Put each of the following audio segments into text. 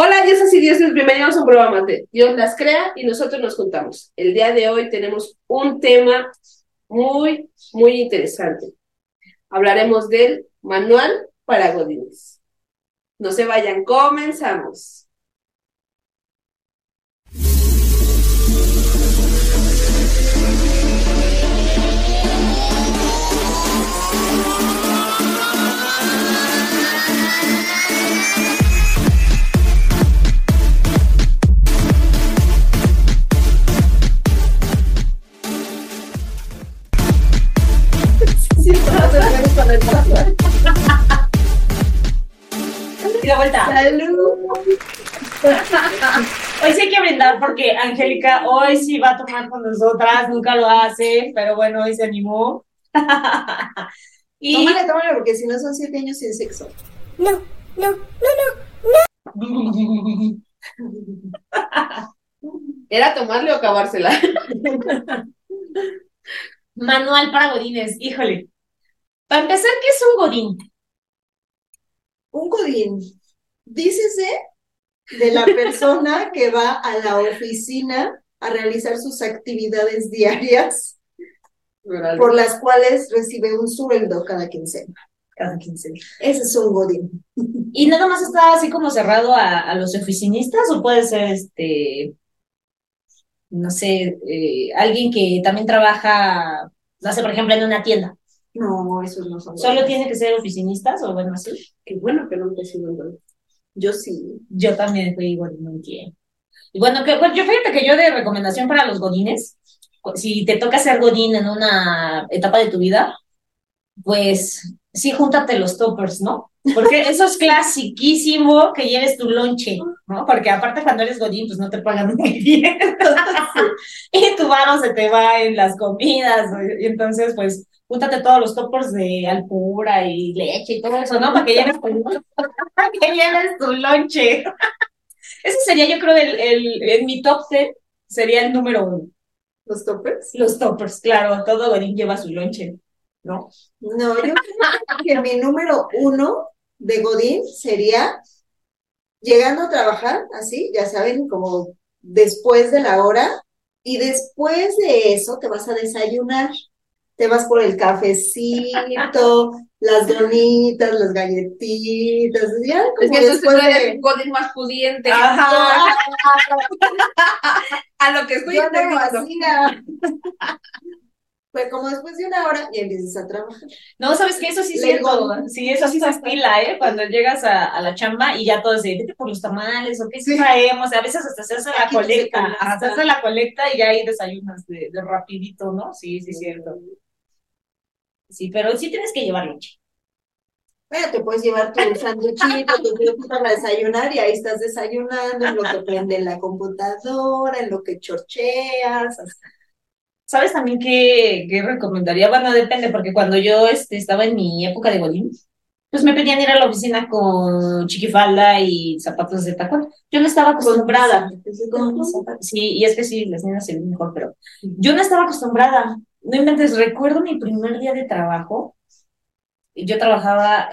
Hola, diosas y dioses, bienvenidos a un programa de Dios las crea y nosotros nos juntamos. El día de hoy tenemos un tema muy, muy interesante. Hablaremos del manual para godines. No se vayan, comenzamos. Y la vuelta. ¡Salud! Hoy sí hay que brindar porque Angélica hoy sí va a tomar con nosotras, nunca lo hace, pero bueno, hoy se animó. y Tómale, tómale, porque si no son siete años sin sexo. No, no, no, no. ¿Era tomarle o acabársela? manual para godines, híjole. Para empezar, ¿qué es un godín? Un godín. Dícese de la persona que va a la oficina a realizar sus actividades diarias, por las cuales recibe un sueldo cada quincena. Cada quincena. Ese es un godín. ¿Y nada más está así como cerrado a, a los oficinistas o puede ser este, no sé, eh, alguien que también trabaja, no sé, por ejemplo, en una tienda? No, esos no son ¿Solo tiene que ser oficinistas o bueno, así? Qué bueno que no te sigo en Yo sí. Yo también fui un tiempo. Y bueno, que, pues, yo fíjate que yo de recomendación para los godines, si te toca ser godín en una etapa de tu vida, pues sí, júntate los toppers, ¿no? Porque eso es clasiquísimo que lleves tu lonche, ¿no? Porque aparte cuando eres godín, pues no te pagan muy bien. y tu mano se te va en las comidas. ¿no? Y entonces, pues, júntate todos los toppers de alpura y leche y todo eso, ¿no? Para que lleves tu, para que lleves tu lonche. Ese sería, yo creo, el, el, en mi top 10 sería el número uno. ¿Los toppers? Los toppers, claro, todo godín lleva su lonche, ¿no? No, yo creo que mi número uno de godín sería llegando a trabajar, así, ya saben, como después de la hora, y después de eso te vas a desayunar. Te vas por el cafecito, las donitas, las galletitas, ya Es como que entonces tú después de... un godín más pudiente. Ajá. A lo que estoy Yo. Pues como después de una hora y empiezas a trabajar. No, ¿sabes qué? Eso sí es cierto. Sí, eso sí se estila, ¿eh? Cuando llegas a, a la chamba y ya todos dicen, vete por los tamales o qué sí traemos. A veces hasta se hace la colecta. Hasta se hace la colecta y ya hay desayunos de, de rapidito, ¿no? Sí, sí, es cierto. Sí, pero sí tienes que llevar leche. Bueno, te puedes llevar tu sanduchito, tu fruta para desayunar y ahí estás desayunando en lo que prende la computadora, en lo que chorcheas. así. ¿Sabes también qué, qué recomendaría? Bueno, depende, porque cuando yo este, estaba en mi época de Godín, pues me pedían ir a la oficina con chiquifalda y zapatos de tacón. Yo no estaba acostumbrada. Sí, y es que sí, las niñas se ven mejor, pero yo no estaba acostumbrada. No inventes, recuerdo mi primer día de trabajo. Yo trabajaba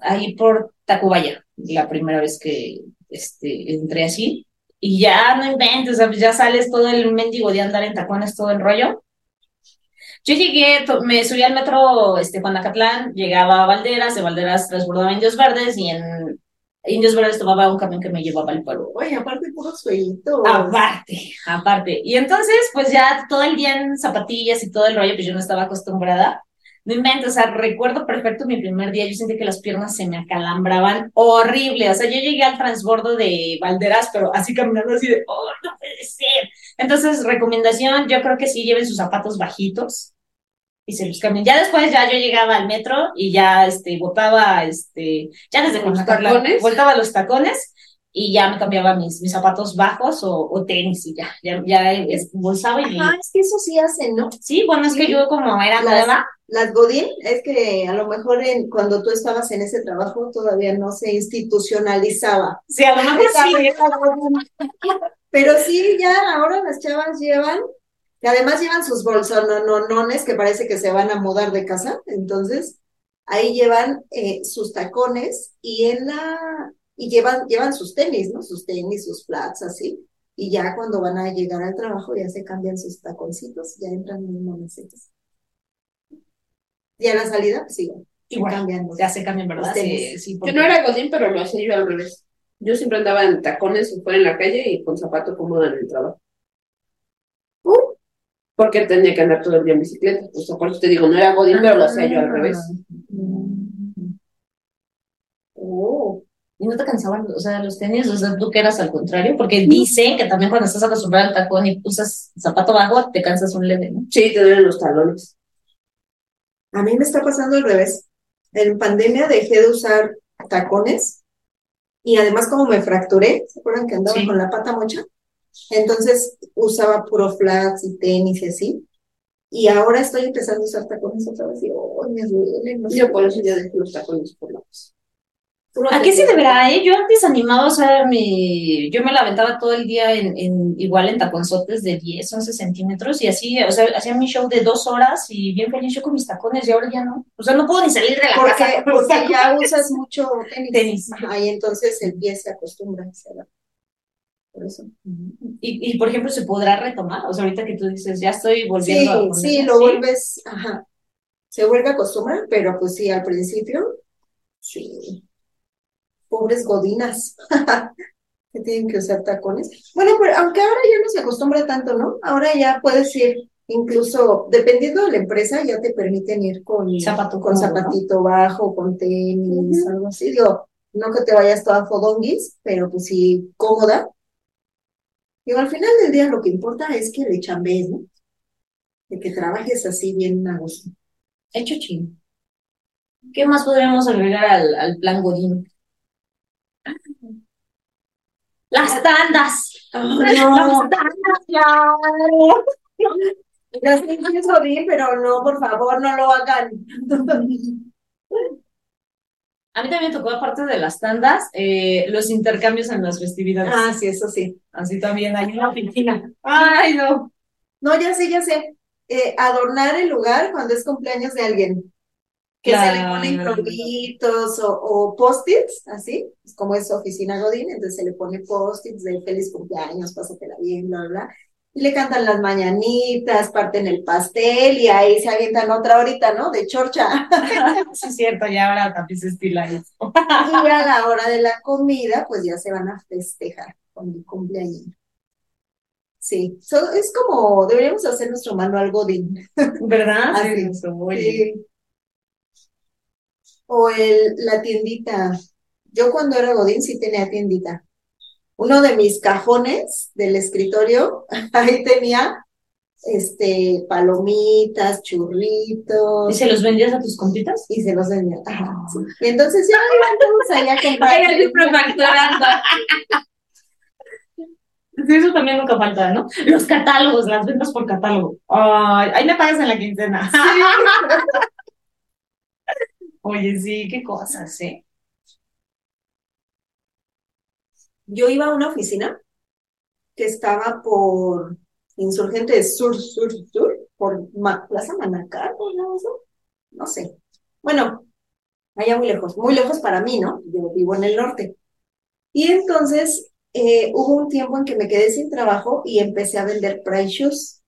ahí por Tacubaya, la primera vez que este, entré así. Y ya no inventes, pues ya sales todo el mendigo de andar en tacones, todo el rollo. Yo llegué, me subí al metro este, Juanacatlán, llegaba a Valderas, de Valderas transbordaba Indios Verdes y en Indios Verdes tomaba un camión que me llevaba al pueblo. Oye, aparte puro sueñito. Aparte, aparte. Y entonces, pues ya todo el día en zapatillas y todo el rollo, pues yo no estaba acostumbrada. No invento, o sea, recuerdo perfecto mi primer día, yo sentí que las piernas se me acalambraban horrible. O sea, yo llegué al transbordo de Valderas, pero así caminando así de, oh, no puede ser. Entonces, recomendación, yo creo que sí lleven sus zapatos bajitos y se los cambien. Ya después ya yo llegaba al metro y ya este botaba este ya desde ¿Los tacones? botaba los tacones y ya me cambiaba mis, mis zapatos bajos o, o tenis y ya, ya, ya es- bolsaba y Ajá, es que eso sí hacen, ¿no? Sí, bueno, es que Sí. yo como era Las- nueva, Las Godín, es que a lo mejor en, cuando tú estabas en ese trabajo todavía no se institucionalizaba. sí, a lo mejor sí, Pero sí, ya ahora las chavas llevan, que además llevan sus bolsononones que parece que se van a mudar de casa, entonces ahí llevan eh, sus tacones y en la, y llevan, llevan sus tenis, ¿no? Sus tenis, sus flats, así. Y ya cuando van a llegar al trabajo ya se cambian sus taconcitos, ya entran en momentitos. Y a la salida, pues igual, cambian los- Ya se cambian, ¿verdad? Sí, sí, Yo porque- no era godín, pero lo hacía yo al revés. Yo siempre andaba en tacones fuera en la calle y con zapato cómodo en el trabajo. Porque tenía que andar todo el día en bicicleta. O sea, por eso te digo, no era godín, pero lo hacía yo al revés. Oh, ¿Y no te cansaban, o sea, los tenis? O sea, tú que eras al contrario, porque dicen que también cuando estás acostumbrado al tacón y usas zapato bajo, te cansas un leve, ¿no? Sí, te duelen los talones. A mí me está pasando al revés. En pandemia dejé de usar tacones y además como me fracturé, ¿se acuerdan que andaba Sí. con la pata mocha? Entonces usaba puro flats y tenis y así. Y ahora estoy empezando a usar tacones otra vez y oh, me duelen. no. Yo por eso ya dejé los tacones por la paz. Puro ¿A qué se deberá, eh? Yo antes animaba, o sea, mi... yo me la aventaba todo el día en, en igual en taconzotes de 10, 11 centímetros y así, o sea, hacía mi show de dos horas y bien feliz yo con mis tacones y ahora ya no. O sea, no puedo ni salir de la Porque, casa porque ya usas mucho tenis. Tenis. Ajá, y entonces el pie se acostumbra. se adapta. Por eso. Y, y, por ejemplo, ¿se podrá retomar? O sea, ahorita que tú dices, ya estoy Sí, volviendo a poner- sí, lo vuelves, ajá. Se vuelve a acostumbrar, pero pues sí, al principio, sí. Pobres godinas que tienen que usar tacones. Bueno, pero aunque ahora ya no se acostumbra tanto, ¿no? Ahora ya puedes ir, incluso dependiendo de la empresa, ya te permiten ir con, Zapato con cómodo, ¿no? zapatito bajo, con tenis, algo así. Digo, no que te vayas toda fodonguis, pero pues sí, cómoda. Digo, al final del día lo que importa es que le chambees, ¿no? De que trabajes así bien a gusto. Hecho chino. ¿Qué más podríamos agregar al, al plan Godín? Las tandas. Las no. tandas, claro. Ya sé que es Godín, pero no, por favor, no lo hagan. A mí también me tocó, aparte de las tandas, eh, los intercambios en las festividades. Ah, sí, eso sí. Así también hay una oficina. Ay, no. No, ya sé, ya sé. Eh, adornar el lugar cuando es cumpleaños de alguien. Que se le ponen globitos o, o post-its, así, pues como es oficina Godín, entonces se le pone post-its de feliz cumpleaños, pásatela bien, bla, bla, bla. Le cantan las mañanitas, parten el pastel y ahí se avientan otra horita, ¿no? De chorcha. Sí, es cierto, ya ahora también se estila eso. Y a la hora de la comida, pues ya se van a festejar con el cumpleaños. Sí, so- es como, deberíamos hacer nuestro manual Godín. ¿Verdad? Así. Sí. O el, la tiendita. Yo cuando era Godín sí tenía tiendita. Uno de mis cajones del escritorio, ahí tenía este palomitas, ¿Y churritos, se los vendías a tus compitas? y se los vendía. Ajá, sí. Y entonces ya todos allá a comprar. facturando. Sí, eso también nunca falta, ¿no? Los catálogos, las ventas por catálogo. Ay, ahí me pagas en la quincena. Oye, sí, qué cosas, ¿eh? Yo iba a una oficina que estaba por Insurgentes Sur, Sur, Sur, por Ma- Plaza Manacar, ¿o no? No sé. Bueno, allá muy lejos, muy lejos para mí, ¿no? Yo vivo en el norte. Y entonces eh, hubo un tiempo en que me quedé sin trabajo y empecé a vender price shoes.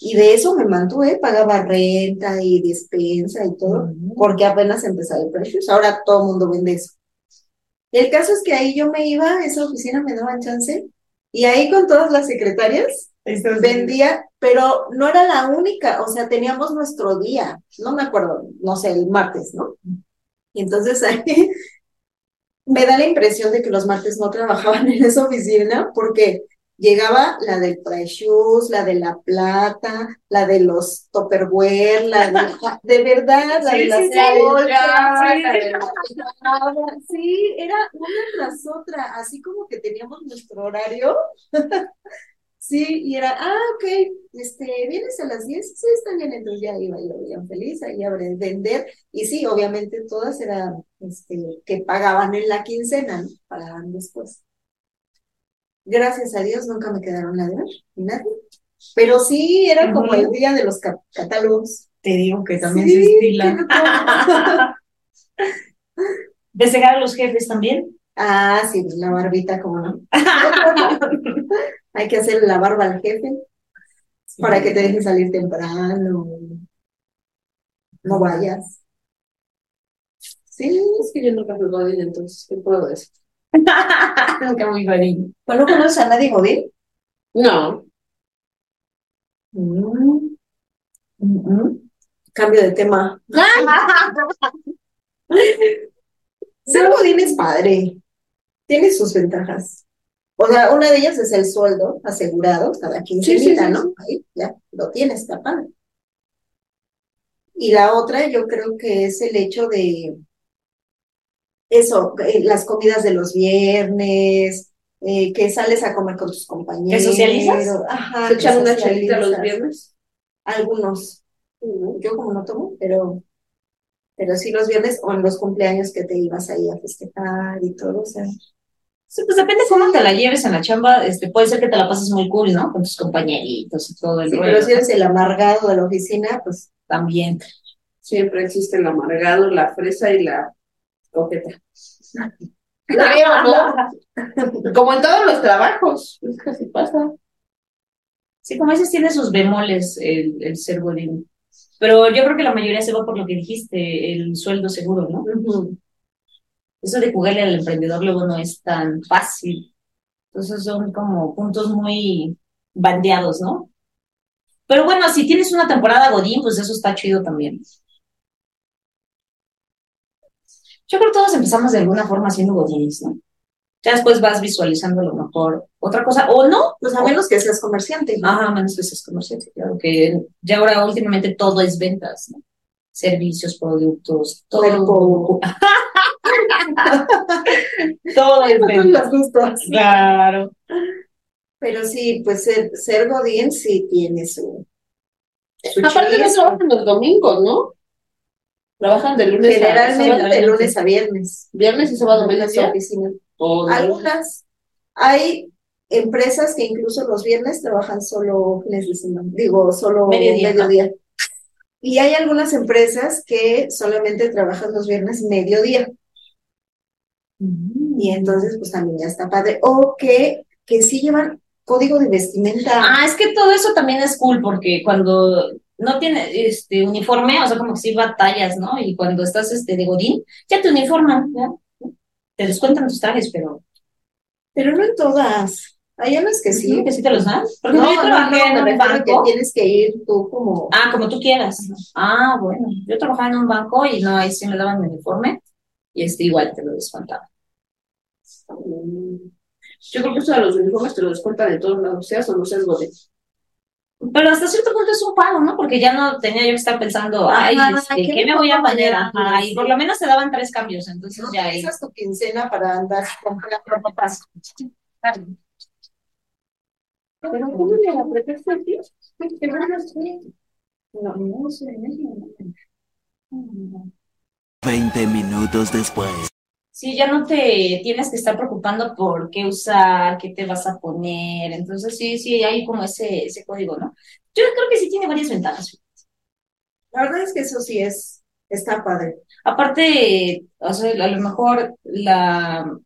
Y de eso me mantuve, pagaba renta y despensa y todo, porque apenas empezaba el price shoes. Ahora todo el mundo vende eso. El caso es que ahí yo me iba, a esa oficina me daban chance, y ahí con todas las secretarias vendía, pero no era la única, o sea, teníamos nuestro día, no me acuerdo, no sé, el martes, ¿no? Y entonces ahí me da la impresión de que los martes no trabajaban en esa oficina porque llegaba la del price shoes, la de la plata, la de los Tupperware, la de, de verdad, la de Sí, las sí, sí. ollas, Sí. la de la- Sí, era una tras otra, así como que teníamos nuestro horario. Sí, y era, ah, ok, este, ¿vienes a las 10? Sí, está bien, entonces ya iba yo bien feliz ahí a vender. Y sí, obviamente todas eran, este, que pagaban en la quincena, ¿no? Pagaban después. Gracias a Dios nunca me quedaron a deber, ni nadie. Pero sí, era como el día de los ca- catálogos. Te digo que también Sí, se estila. ¿De cegar a los jefes también? Ah, sí, la barbita, como no. Hay que hacer la barba al jefe para que te dejen salir temprano. No vayas. Sí, es que yo nunca fui Godín, entonces, ¿qué puedo decir? Nunca muy godín. ¿Pues no conoces a nadie Godín? No, Mm. Mm-mm. Cambio de tema. Ser Godín es padre. Tiene sus ventajas. O sea, una de ellas es el sueldo asegurado cada quincenita, sí, ¿no? Ahí ya lo tienes, está padre. Y la otra, yo creo que es el hecho de eso, eh, las comidas de los viernes, eh, que sales a comer con tus compañeros. socializas? Ajá, ¿se que echan una chelita los viernes? Algunos. Yo como no tomo, pero, pero sí los viernes o en los cumpleaños que te ibas ahí a festejar y todo, o sea. Sí, pues depende cómo te la lleves en la chamba, este, puede ser que te la pases muy cool, ¿no? Con tus compañeritos y todo el Sí, rollo, pero si eres el amargado de la oficina, pues También. Siempre existe el amargado, la fresa y la coqueta. Como en todos los trabajos, es que así pasa. Sí, como dices, tiene sus bemoles el, el ser godín. Pero yo creo que la mayoría se va por lo que dijiste, el sueldo seguro, ¿no? Eso de jugarle al emprendedor luego no es tan fácil. Entonces son como puntos muy bandeados, ¿no? Pero bueno, si tienes una temporada Godín, pues eso está chido también. Yo creo que todos empezamos de alguna forma siendo Godines, ¿no? Ya después vas visualizando a lo mejor otra cosa, o no, pues a menos que seas comerciante. Ajá, menos que seas comerciante, claro que ya ahora últimamente todo es ventas, ¿no? Servicios, productos, todo. Todo es ventas. Claro. Pero sí, pues ser, ser Godín sí tiene su, su Aparte no trabajan los domingos, ¿no? Trabajan de lunes a Generalmente de lunes a viernes. viernes y sábado mediodía. oficinas. O de- Algunas. Hay empresas que incluso los viernes trabajan solo fines de semana, digo, solo Mediodía, mediodía. Y hay algunas empresas que solamente trabajan los viernes mediodía. Y entonces, pues también ya está padre. O que, que sí llevan código de vestimenta. Ah, es que todo eso también es cool porque cuando no tiene este uniforme, o sea, como que sí batallas, ¿no? Y cuando estás este de Godín, ya te uniforman, ¿ya? Te descuentan tus trajes, pero Pero no en todas. Hay unas que sí. que sí te los dan. Porque No, yo no, trabajé no, en un a que banco. tienes que ir tú como. Ah, como tú quieras. Ah, bueno. Yo trabajaba en un banco y no, ahí sí me daban mi uniforme y este igual te lo descontaban. Yo creo que eso de los uniformes te lo descuentan de todos lados, seas o no seas godín. Pero hasta cierto punto es un pago, ¿no? Porque ya no tenía yo que estar pensando, ay, Ajá, este, ¿qué ¿qué me me voy a poner? Ajá, y por lo menos te daban tres cambios, entonces No ya ahí. utilizas tu quincena para andar comprando ropas. Pero ¿cómo le apretaste a ti? ¿Qué ganas No, no sé. 20 minutos después. Sí, ya no te tienes que estar preocupando por qué usar, qué te vas a poner. Entonces, sí, sí, hay como ese, ese código, ¿no? Yo creo que sí tiene varias ventajas. La verdad es que eso sí es, está padre. Aparte, o sea, a lo mejor la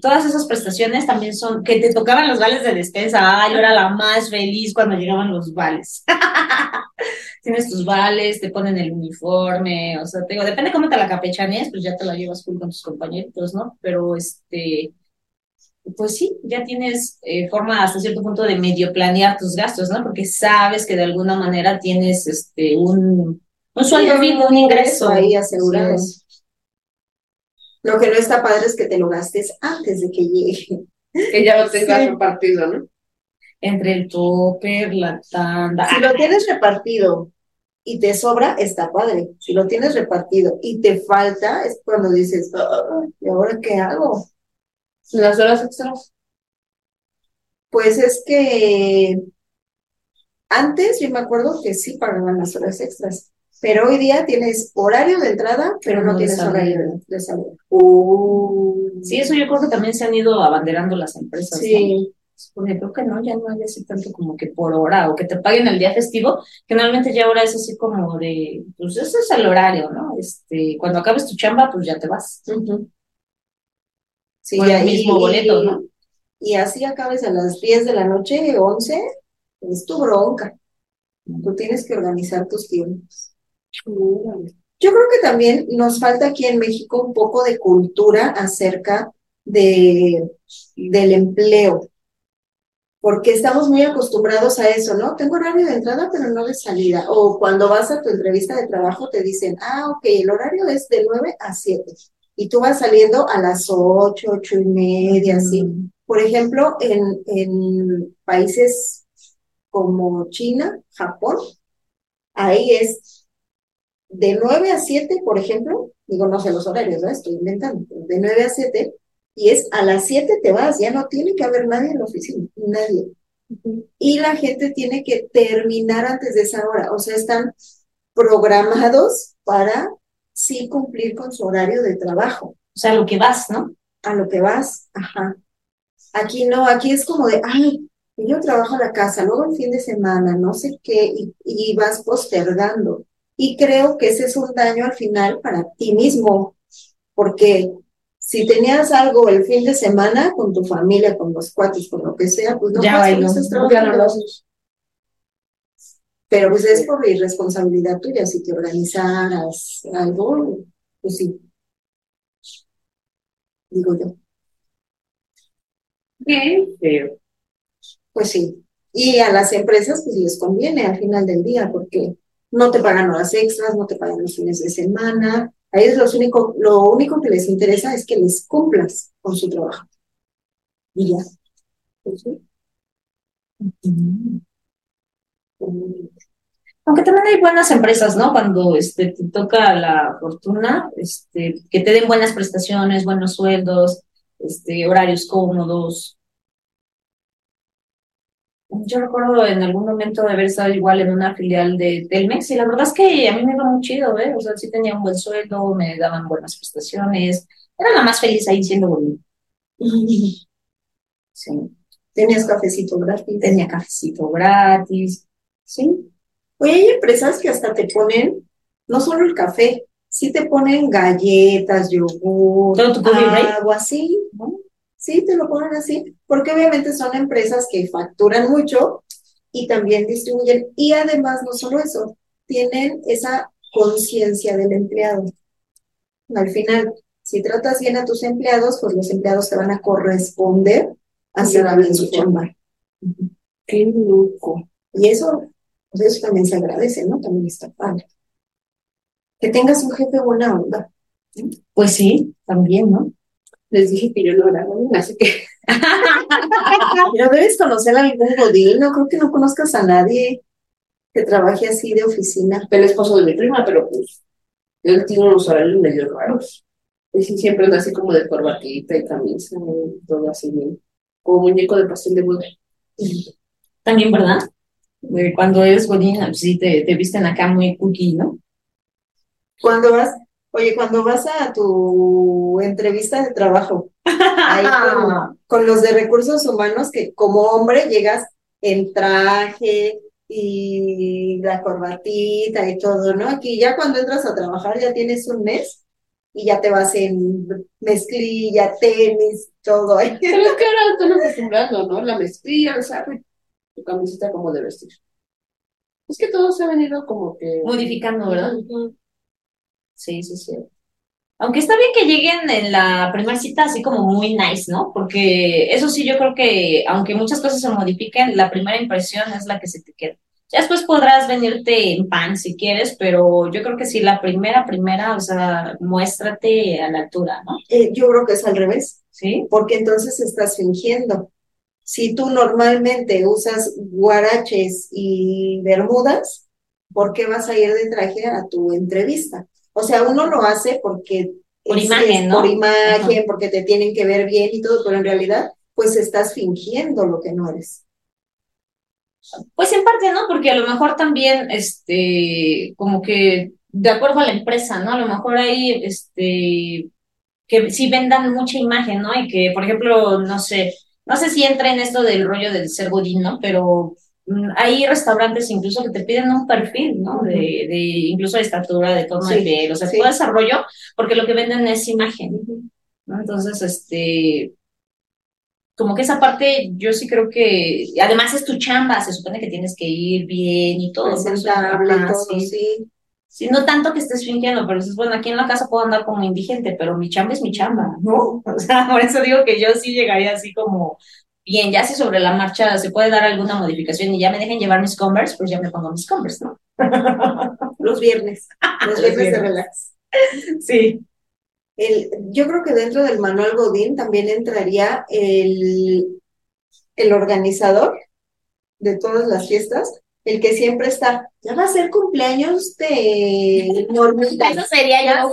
todas esas prestaciones también son que te tocaban los vales de despensa. Ah, yo era la más feliz cuando llegaban los vales. Tienes tus vales, te ponen el uniforme, o sea, te digo, depende cómo te la capechanees, pues ya te la llevas cool con tus compañeritos, ¿no? Pero este, pues sí, ya tienes eh, forma hasta cierto punto de medio planear tus gastos, ¿no? Porque sabes que de alguna manera tienes este un, un sueldo fijo, un ingreso. ahí asegurado. Sí. Lo que no está padre es que te lo gastes antes de que llegue. Que ya lo tengas Sí. repartido, ¿no? Entre el topper, la tanda. Si lo tienes repartido y te sobra, está padre. Si lo tienes repartido y te falta, es cuando dices, "Ah, ¿y ahora qué hago? Las horas extras. Pues es que antes yo me acuerdo que sí pagaban las horas extras, pero hoy día tienes horario de entrada, pero no tienes salida. horario de, salida. Sí, eso yo creo que también se han ido abanderando las empresas. ¿no? Porque creo que no, ya no hay así tanto como que por hora o que te paguen el día festivo. Generalmente ya ahora es así como de, pues ese es el horario, ¿no? Este, cuando acabes tu chamba, pues ya te vas. Sí, el ya, y- mismo boleto, ¿no? Y así acabes a las 10 de la noche, 11, es tu bronca. Tú tienes que organizar tus tiempos. Yo creo que también nos falta aquí en México un poco de cultura acerca de, del empleo, porque estamos muy acostumbrados a eso, ¿no? Tengo horario de entrada, pero no de salida. O cuando vas a tu entrevista de trabajo te dicen, ah, ok, el horario es de 9 a 7 y tú vas saliendo a las 8, 8 y media, así. Por ejemplo, en, en países como China, Japón, ahí es de 9 a 7, por ejemplo, digo, no sé los horarios, ¿no? Estoy inventando, pero de 9 a 7, y es a las 7 te vas, ya no tiene que haber nadie en la oficina, nadie. Y la gente tiene que terminar antes de esa hora, o sea, están programados para sí cumplir con su horario de trabajo O sea, lo que vas, ¿no? a lo que vas, ajá. Aquí no, aquí es como de, ay, yo trabajo a la casa, luego el fin de semana, no sé qué, y, y vas postergando. Y creo que ese es un daño al final para ti mismo, porque si tenías algo el fin de semana con tu familia, con los cuates, con lo que sea, pues no Ya bailó, no. Pero pues es por irresponsabilidad tuya, si te organizaras algo, pues sí. Digo yo. Qué feo. Pues sí. Y a las empresas pues les conviene al final del día porque no te pagan horas extras, no te pagan los fines de semana. A ellos los único, lo único que les interesa es que les cumplas con su trabajo. Y ya. Aunque también hay buenas empresas, ¿no? Cuando este, te toca la fortuna, este, que te den buenas prestaciones, buenos sueldos, este, horarios cómodos. Yo recuerdo en algún momento de haber estado igual en una filial de Telmex y la verdad es que a mí me iba muy chido, ¿eh? O sea, sí tenía un buen sueldo, me daban buenas prestaciones. Era la más feliz ahí siendo bonita. Sí. Tenías cafecito gratis. Tenía cafecito gratis. Sí. Oye, hay empresas que hasta te ponen, no solo el café, sí te ponen galletas, yogur, agua, sí, ¿no? Sí, te lo ponen así, porque obviamente son empresas que facturan mucho y también distribuyen. Y además, no solo eso, tienen esa conciencia del empleado. Al final, si tratas bien a tus empleados, pues los empleados te van a corresponder a hacer bien su chamba. Qué loco. Y eso, pues eso también se agradece, ¿no? También está padre. Que tengas un jefe buena onda. Pues sí, también, ¿no? Les dije que yo no era godín, así que Pero debes conocer a algún godín, no creo que no conozcas a nadie que trabaje así de oficina. el esposo de mi prima, pero pues él tiene unos horarios medio raros. Y sí, siempre anda así como de corbatita y camisa, y todo así bien, como muñeco de pastel de boda. También, ¿verdad? De Cuando eres godín, pues sí, te, te visten acá muy cookie, ¿no? Cuando vas, oye, cuando vas a tu entrevista de trabajo, ahí con, con los de recursos humanos, que como hombre llegas en traje y la corbatita y todo, ¿no? Aquí ya cuando entras a trabajar ya tienes un mes y ya te vas en mezclilla, tenis, todo. Pero es que ahora están acostumbrando, ¿no? La mezclilla, el y tu camiseta como de vestir. Es que todo se ha venido como que... Modificando, ¿verdad? Sí, sí, sí. Aunque está bien que lleguen en la primera cita así como muy nice, ¿no? Porque eso sí, yo creo que aunque muchas cosas se modifiquen, la primera impresión es la que se te queda. Ya después podrás venirte en pan si quieres, pero yo creo que sí, la primera, primera, o sea, muéstrate a la altura, ¿no? Eh, yo creo que es al revés. Sí. porque entonces estás fingiendo. Si tú normalmente usas guaraches y bermudas, ¿por qué vas a ir de traje a tu entrevista? O sea, uno lo hace porque Por es- imagen, es ¿no? por imagen, porque te tienen que ver bien y todo, pero en realidad, pues estás fingiendo lo que no eres. Pues en parte, ¿no? Porque a lo mejor también, este, como que de acuerdo a la empresa, ¿no? A lo mejor hay, este, que sí vendan mucha imagen, ¿no? Y que, por ejemplo, no sé, no sé si entra en esto del rollo del ser godín, ¿no? Pero hay restaurantes incluso que te piden un perfil, ¿no? De, de incluso de estatura, de tono de Sí, piel, o sea, sí. todo ese rollo, porque lo que venden es imagen, ¿no? Entonces, este, como que esa parte yo sí creo que, además es tu chamba, se supone que tienes que ir bien y todo. ¿no? Presentable, todo, sí. sí. Sí, no tanto que estés fingiendo, pero dices, bueno, aquí en la casa puedo andar como indigente, pero mi chamba es mi chamba, ¿no? O sea, por eso digo que yo sí llegaría así como, bien, ya si sobre la marcha se puede dar alguna modificación y ya me dejen llevar mis Converse, pues ya me pongo mis Converse, ¿no? Los viernes, los viernes de relax. Sí. El, yo creo que dentro del manual Godín también entraría el, el organizador de todas las fiestas, el que siempre está, ya va a ser cumpleaños de Normita, Eso sería ya.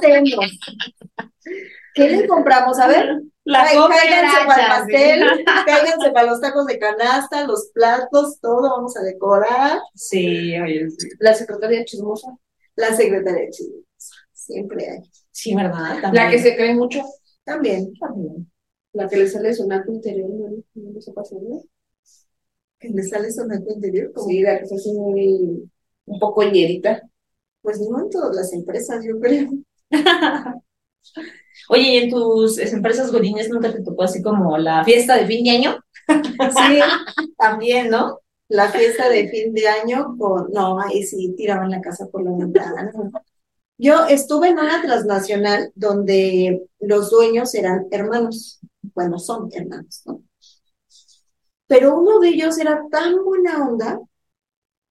¿Qué le compramos? A ver, La Ay, cáiganse para el pastel, cáiganse para los tacos de canasta, los platos, todo vamos a decorar. Sí, oye, sí. La secretaria chismosa. La secretaria Chile, siempre hay. Sí, ¿verdad? La que se cree mucho. También, También. La que le sale sonaco interior, ¿no? No me está pasando. que le sale sonaco interior, como, Sí, la que se hace muy, un poco ñerita. pues no en todas las empresas, yo creo. Oye, ¿y en tus empresas godines nunca te tocó así como la fiesta de fin de año? Sí, también, ¿no? La fiesta de fin de año con, no, ahí sí tiraban la casa por la ventana. Yo estuve en una transnacional donde los dueños eran hermanos, bueno, son hermanos, ¿no? Pero uno de ellos era tan buena onda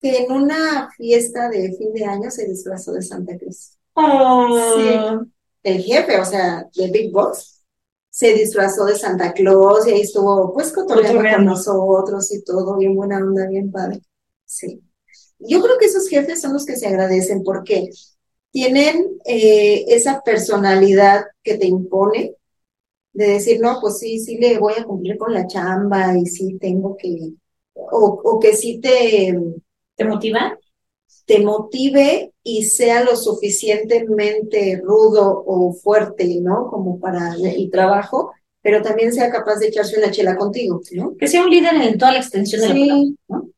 que en una fiesta de fin de año se disfrazó de Santa Cruz. Oh. El jefe, o sea, de Big Boss, se disfrazó de Santa Claus y ahí estuvo pues cotorreando con nosotros y todo, bien buena onda, bien padre. Sí. Yo creo que esos jefes son los que se agradecen porque tienen eh, esa personalidad que te impone de decir, no, pues sí, sí le voy a cumplir con la chamba y sí tengo que, o, o que sí te, ¿Te motiva? Te motive y sea lo suficientemente rudo o fuerte, ¿no? Como para el trabajo, pero también sea capaz de echarse una chela contigo, ¿no? Que sea un líder en toda la extensión de la palabra. Sí, ¿no?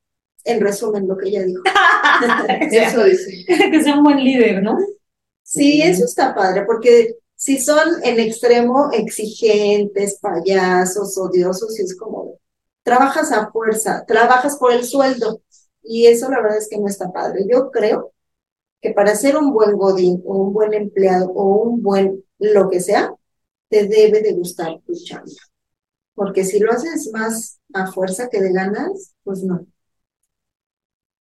en resumen, lo que ella dijo. Eso dice. que sea un buen líder, ¿no? Sí, eso está padre, porque si son en extremo exigentes, payasos, odiosos, y es como, trabajas a fuerza, trabajas por el sueldo, y eso la verdad es que no está padre. Yo creo que para ser un buen godín, o un buen empleado, o un buen lo que sea, te debe de gustar tu chamba. Porque si lo haces más a fuerza que de ganas, pues no.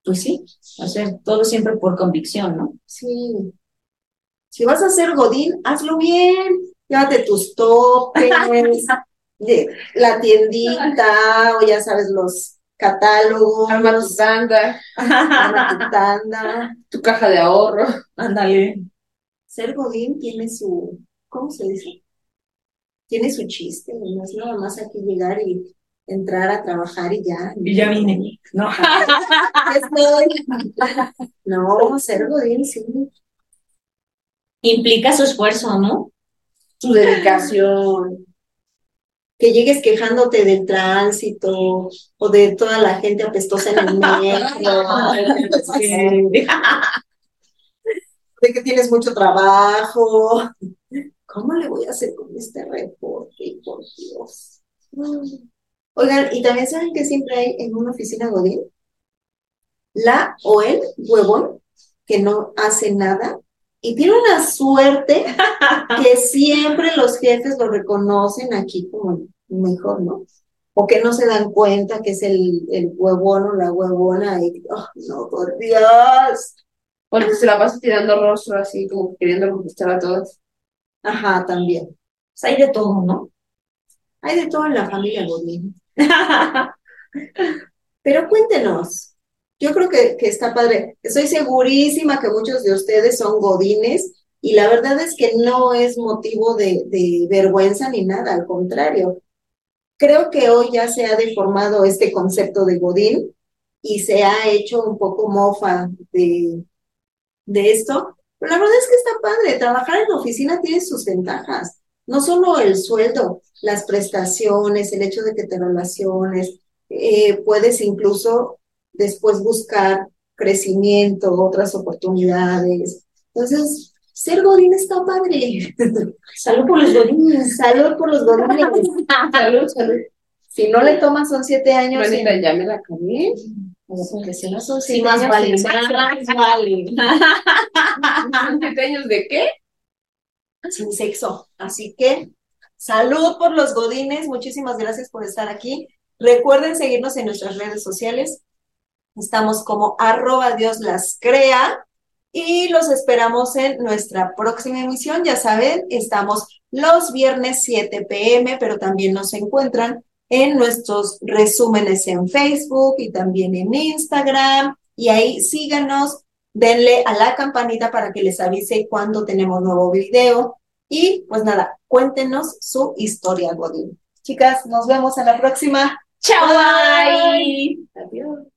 Pues sí, hacer todo siempre por convicción, ¿no? Sí. Si vas a hacer godín, hazlo bien. Llévate tus topes, la tiendita, o ya sabes, los catálogos, Arma tu tanda, arma tu tanda. tu caja de ahorro. Ándale. Ser godín tiene su, ¿cómo se dice? Tiene su chiste, no es nada más aquí llegar y entrar a trabajar y ya. Y ya vine, ¿no? No, ser godín, sí. Implica su esfuerzo, ¿no? Tu dedicación. Que llegues quejándote del tránsito o de toda la gente apestosa en el metro, de que tienes mucho trabajo. ¿Cómo le voy a hacer con este reporte? Por Dios. Oigan, y también saben que siempre hay en una oficina Godín la o el huevón que no hace nada y tiene una suerte que siempre los jefes lo reconocen aquí como mejor, ¿no? O que no se dan cuenta que es el, el huevón o la huevona y, oh, no, por Dios. Porque se la pasa tirando rostro así, como queriendo conquistar a todos. Ajá, también. Pues hay de todo, ¿no? Hay de todo en la familia Godín. Pero cuéntenos, yo creo que, que está padre. Estoy segurísima que muchos de ustedes son godines y la verdad es que no es motivo de, vergüenza ni nada, al contrario. Creo que hoy ya se ha deformado este concepto de godín y se ha hecho un poco mofa de, de esto. Pero la verdad es que está padre. Trabajar en la oficina tiene sus ventajas. No solo el sueldo, las prestaciones, el hecho de que te relaciones, eh, puedes incluso después buscar crecimiento, otras oportunidades. Entonces, ser godín está padre. Salud por los godines. Salud por los godines. Salud, salud. Si no le tomas, son siete años. sin- Manita, ya me la comí. Porque si no son Sí, siete más años vale, sin más vale. ¿Siete años de qué? sin sexo. Así que salud por los godines. Muchísimas gracias por estar aquí. Recuerden seguirnos en nuestras redes sociales. Estamos como arroba Dios las crea y los esperamos en nuestra próxima emisión. Ya saben, estamos los viernes 7 pm, pero también nos encuentran en nuestros resúmenes en Facebook y también en Instagram. Y ahí síganos, denle a la campanita para que les avise cuando tenemos nuevo video. Y pues nada, cuéntenos su historia, Godín. Chicas, nos vemos en la próxima. Chao. Bye.